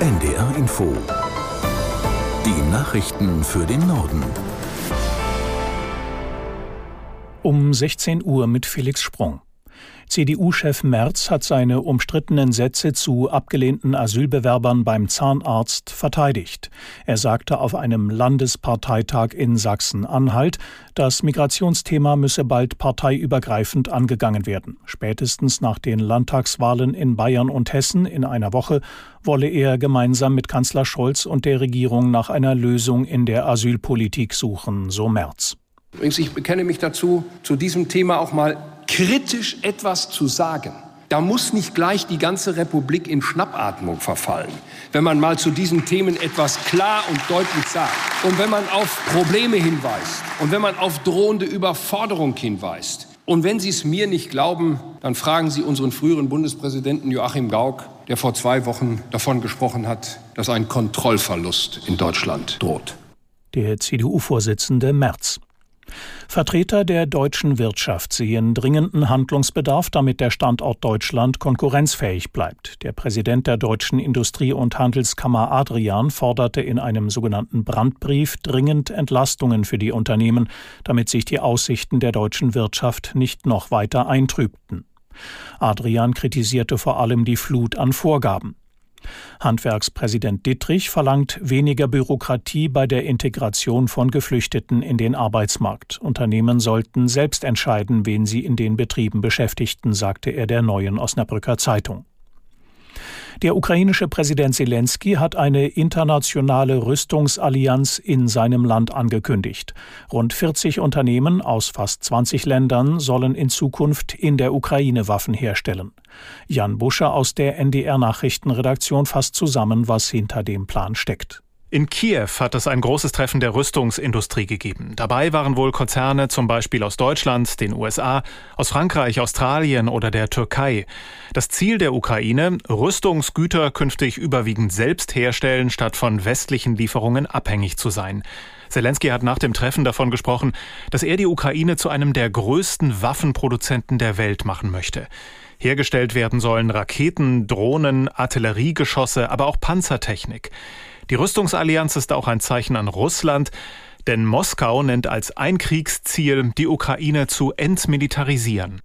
NDR Info. Die Nachrichten für den Norden. Um 16 Uhr mit Felix Sprung. CDU-Chef Merz hat seine umstrittenen Sätze zu abgelehnten Asylbewerbern beim Zahnarzt verteidigt. Er sagte auf einem Landesparteitag in Sachsen-Anhalt, das Migrationsthema müsse bald parteiübergreifend angegangen werden. Spätestens nach den Landtagswahlen in Bayern und Hessen in einer Woche wolle er gemeinsam mit Kanzler Scholz und der Regierung nach einer Lösung in der Asylpolitik suchen, so Merz. Ich bekenne mich dazu, zu diesem Thema auch mal kritisch etwas zu sagen. Da muss nicht gleich die ganze Republik in Schnappatmung verfallen, wenn man mal zu diesen Themen etwas klar und deutlich sagt. Und wenn man auf Probleme hinweist und wenn man auf drohende Überforderung hinweist. Und wenn Sie es mir nicht glauben, dann fragen Sie unseren früheren Bundespräsidenten Joachim Gauck, der vor zwei Wochen davon gesprochen hat, dass ein Kontrollverlust in Deutschland droht. Der CDU-Vorsitzende Merz. Vertreter der deutschen Wirtschaft sehen dringenden Handlungsbedarf, damit der Standort Deutschland konkurrenzfähig bleibt. Der Präsident der Deutschen Industrie- und Handelskammer Adrian forderte in einem sogenannten Brandbrief dringend Entlastungen für die Unternehmen, damit sich die Aussichten der deutschen Wirtschaft nicht noch weiter eintrübten. Adrian kritisierte vor allem die Flut an Vorgaben. Handwerkspräsident Dittrich verlangt weniger Bürokratie bei der Integration von Geflüchteten in den Arbeitsmarkt. Unternehmen sollten selbst entscheiden, wen sie in den Betrieben beschäftigten, sagte er der neuen Osnabrücker Zeitung. Der ukrainische Präsident Zelensky hat eine internationale Rüstungsallianz in seinem Land angekündigt. Rund 40 Unternehmen aus fast 20 Ländern sollen in Zukunft in der Ukraine Waffen herstellen. Jan Buscher aus der NDR Nachrichtenredaktion fasst zusammen, was hinter dem Plan steckt. In Kiew hat es ein großes Treffen der Rüstungsindustrie gegeben. Dabei waren wohl Konzerne zum Beispiel aus Deutschland, den USA, aus Frankreich, Australien oder der Türkei. Das Ziel der Ukraine, Rüstungsgüter künftig überwiegend selbst herstellen, statt von westlichen Lieferungen abhängig zu sein. Zelensky hat nach dem Treffen davon gesprochen, dass er die Ukraine zu einem der größten Waffenproduzenten der Welt machen möchte. Hergestellt werden sollen Raketen, Drohnen, Artilleriegeschosse, aber auch Panzertechnik. Die Rüstungsallianz ist auch ein Zeichen an Russland, denn Moskau nennt als ein Kriegsziel, die Ukraine zu entmilitarisieren.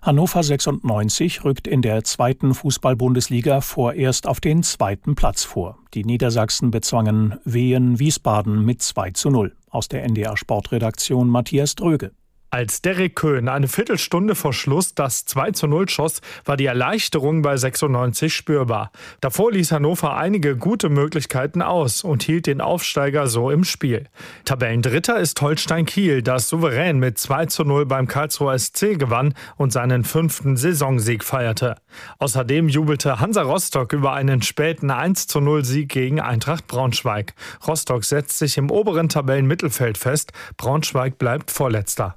Hannover 96 rückt in der zweiten Fußball-Bundesliga vorerst auf den zweiten Platz vor. Die Niedersachsen bezwangen Wehen Wiesbaden mit 2 zu 0. Aus der NDR Sportredaktion Matthias Dröge. Als Derek Köhn eine Viertelstunde vor Schluss das 2 zu 0 schoss, war die Erleichterung bei 96 spürbar. Davor ließ Hannover einige gute Möglichkeiten aus und hielt den Aufsteiger so im Spiel. Tabellendritter ist Holstein Kiel, das souverän mit 2 zu 0 beim Karlsruher SC gewann und seinen fünften Saisonsieg feierte. Außerdem jubelte Hansa Rostock über einen späten 1 zu 0 Sieg gegen Eintracht Braunschweig. Rostock setzt sich im oberen Tabellenmittelfeld fest, Braunschweig bleibt Vorletzter.